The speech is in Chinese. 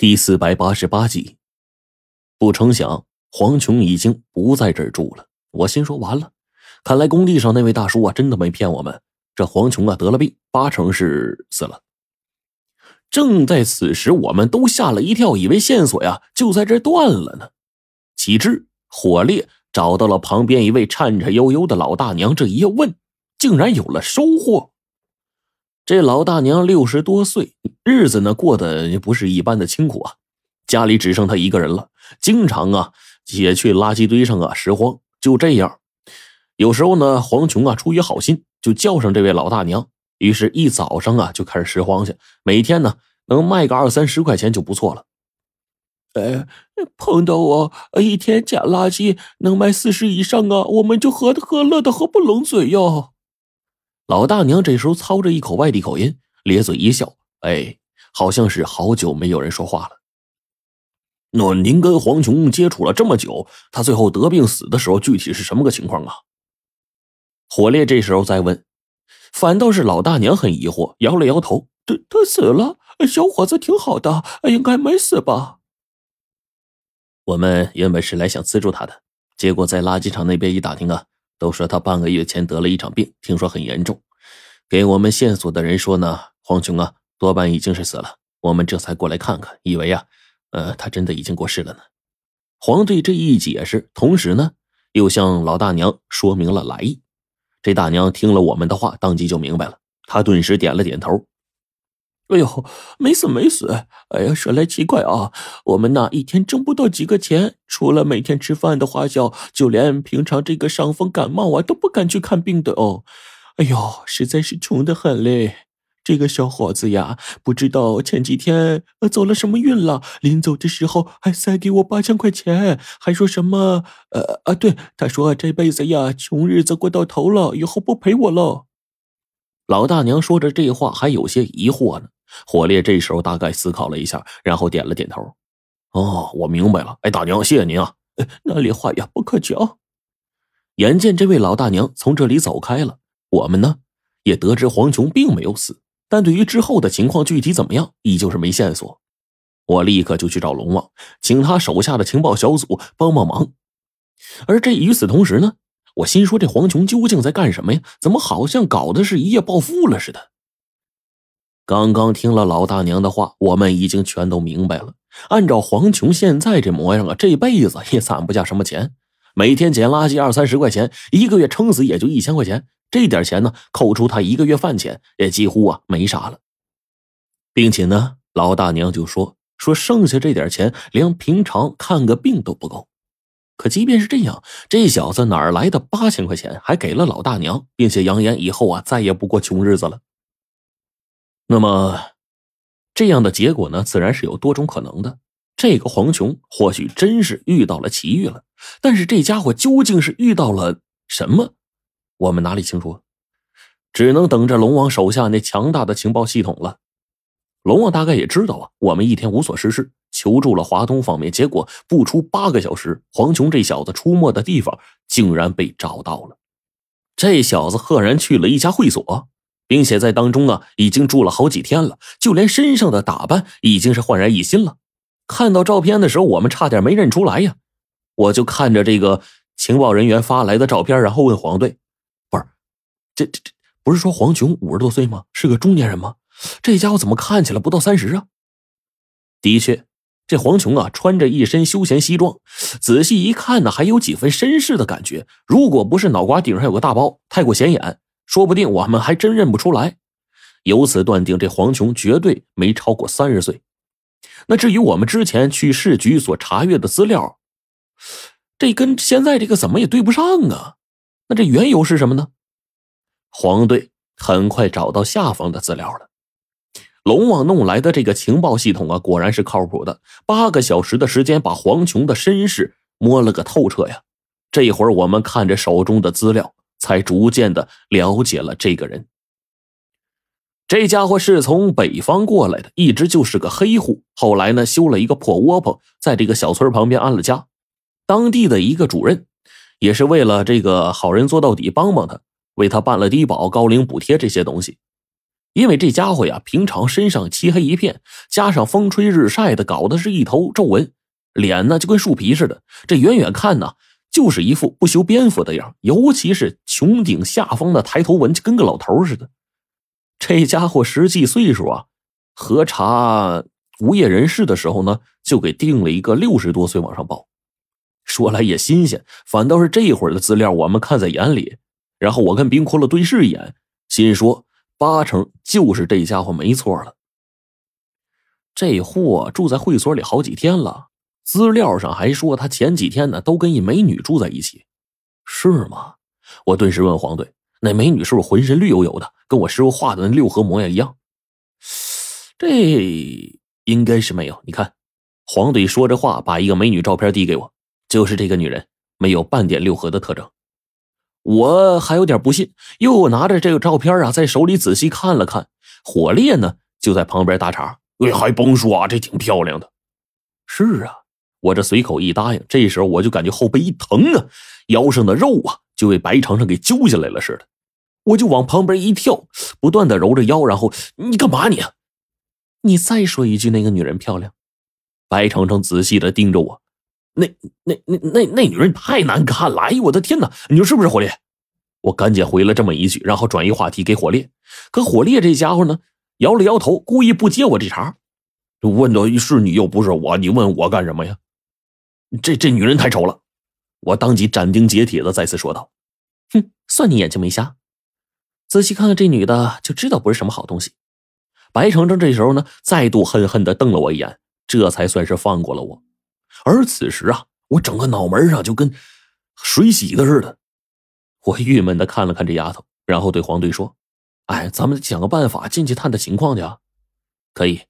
第四百八十八集，不成想黄琼已经不在这儿住了。我心说完了，看来工地上那位大叔啊，真的没骗我们。这黄琼啊得了病，八成是死了。正在此时，我们都吓了一跳，以为线索呀就在这断了呢。岂知火烈找到了旁边一位颤颤悠悠的老大娘，这一问，竟然有了收获。这老大娘六十多岁，日子呢过得也不是一般的清苦啊。家里只剩他一个人了，经常啊也去垃圾堆上啊拾荒。就这样，有时候呢，黄琼啊出于好心，就叫上这位老大娘，于是，一早上啊就开始拾荒去。每天呢能卖个二三十块钱就不错了。哎，碰到我一天捡垃圾能卖四十以上啊，我们就喝的喝乐的合不拢嘴哟。老大娘这时候操着一口外地口音，咧嘴一笑，哎，好像是好久没有人说话了。那您跟黄琼接触了这么久，他最后得病死的时候，具体是什么个情况啊？火烈这时候再问，反倒是老大娘很疑惑，摇了摇头：“他他死了，小伙子挺好的，应该没死吧？”我们原本是来想资助他的，结果在垃圾场那边一打听啊。都说他半个月前得了一场病，听说很严重。给我们线索的人说呢，黄琼啊，多半已经是死了。我们这才过来看看，以为啊，呃，他真的已经过世了呢。黄队这一解释，同时呢，又向老大娘说明了来意。这大娘听了我们的话，当即就明白了，她顿时点了点头。哎呦，没死没死！哎呀，说来奇怪啊，我们那一天挣不到几个钱，除了每天吃饭的花销，就连平常这个伤风感冒啊都不敢去看病的哦。哎呦，实在是穷得很嘞！这个小伙子呀，不知道前几天呃走了什么运了，临走的时候还塞给我八千块钱，还说什么呃啊，对，他说这辈子呀穷日子过到头了，以后不陪我了。老大娘说着这话，还有些疑惑呢。火烈这时候大概思考了一下，然后点了点头。哦，我明白了。哎，大娘，谢谢您啊。哪里话呀，不客气啊。眼见这位老大娘从这里走开了，我们呢也得知黄琼并没有死，但对于之后的情况具体怎么样，依旧是没线索。我立刻就去找龙王，请他手下的情报小组帮帮忙。而这与此同时呢，我心说这黄琼究竟在干什么呀？怎么好像搞的是一夜暴富了似的？刚刚听了老大娘的话，我们已经全都明白了。按照黄琼现在这模样啊，这辈子也攒不下什么钱。每天捡垃圾二三十块钱，一个月撑死也就一千块钱。这点钱呢，扣除他一个月饭钱，也几乎啊没啥了。并且呢，老大娘就说说剩下这点钱，连平常看个病都不够。可即便是这样，这小子哪儿来的八千块钱，还给了老大娘，并且扬言以后啊再也不过穷日子了。那么，这样的结果呢，自然是有多种可能的。这个黄琼或许真是遇到了奇遇了，但是这家伙究竟是遇到了什么，我们哪里清楚？只能等着龙王手下那强大的情报系统了。龙王大概也知道啊，我们一天无所事事，求助了华东方面，结果不出八个小时，黄琼这小子出没的地方竟然被找到了。这小子赫然去了一家会所。并且在当中啊，已经住了好几天了，就连身上的打扮已经是焕然一新了。看到照片的时候，我们差点没认出来呀。我就看着这个情报人员发来的照片，然后问黄队：“，这这这不是说黄琼五十多岁吗？是个中年人吗？这家伙怎么看起来不到三十啊？”的确，这黄琼啊，穿着一身休闲西装，仔细一看呢，还有几分绅士的感觉。如果不是脑瓜顶上有个大包，太过显眼。说不定我们还真认不出来，由此断定这黄琼绝对没超过三十岁。那至于我们之前去市局所查阅的资料，这跟现在这个怎么也对不上啊？那这缘由是什么呢？黄队很快找到下方的资料了。龙王弄来的这个情报系统啊，果然是靠谱的。八个小时的时间，把黄琼的身世摸了个透彻呀。这会儿我们看着手中的资料。才逐渐的了解了这个人。这家伙是从北方过来的，一直就是个黑户。后来呢，修了一个破窝棚，在这个小村旁边安了家。当地的一个主任，也是为了这个好人做到底，帮帮他，为他办了低保、高龄补贴这些东西。因为这家伙呀，平常身上漆黑一片，加上风吹日晒的，搞的是一头皱纹，脸呢就跟树皮似的。这远远看呢，就是一副不修边幅的样，尤其是穹顶下方的抬头纹，就跟个老头似的。这家伙实际岁数啊，核查无业人士的时候呢，就给定了一个六十多岁往上报。说来也新鲜，反倒是这会儿的资料我们看在眼里。然后我跟冰窟窿对视一眼，心说。八成就是这家伙没错了。这货住在会所里好几天了，资料上还说他前几天呢都跟一美女住在一起，是吗？我顿时问黄队：“那美女是不是浑身绿油油的，跟我师傅画的那六合模样一样？”这应该是没有。你看，黄队说着话，把一个美女照片递给我，就是这个女人，没有半点六合的特征。我还有点不信，又拿着这个照片啊，在手里仔细看了看。火烈呢，就在旁边搭茬：“哎，还甭说啊，这挺漂亮的。”是啊，我这随口一答应。这时候我就感觉后背一疼啊，腰上的肉啊就被白长长给揪下来了似的。我就往旁边一跳，不断的揉着腰，然后你干嘛你？你再说一句，那个女人漂亮？白长长仔细的盯着我。那那那那那女人太难看了！哎呦我的天哪！你说是不是火烈？我赶紧回了这么一句，然后转移话题给火烈。可火烈这家伙呢，摇了摇头，故意不接我这茬。问的是你又不是我，你问我干什么呀？这这女人太丑了！我当即斩钉截铁的再次说道：“哼，算你眼睛没瞎，仔细看看这女的就知道不是什么好东西。”白程程这时候呢，再度恨恨的瞪了我一眼，这才算是放过了我。而此时啊，我整个脑门上就跟水洗的似的。我郁闷的看了看这丫头，然后对黄队说：“哎，咱们想个办法进去探探情况去啊。”可以，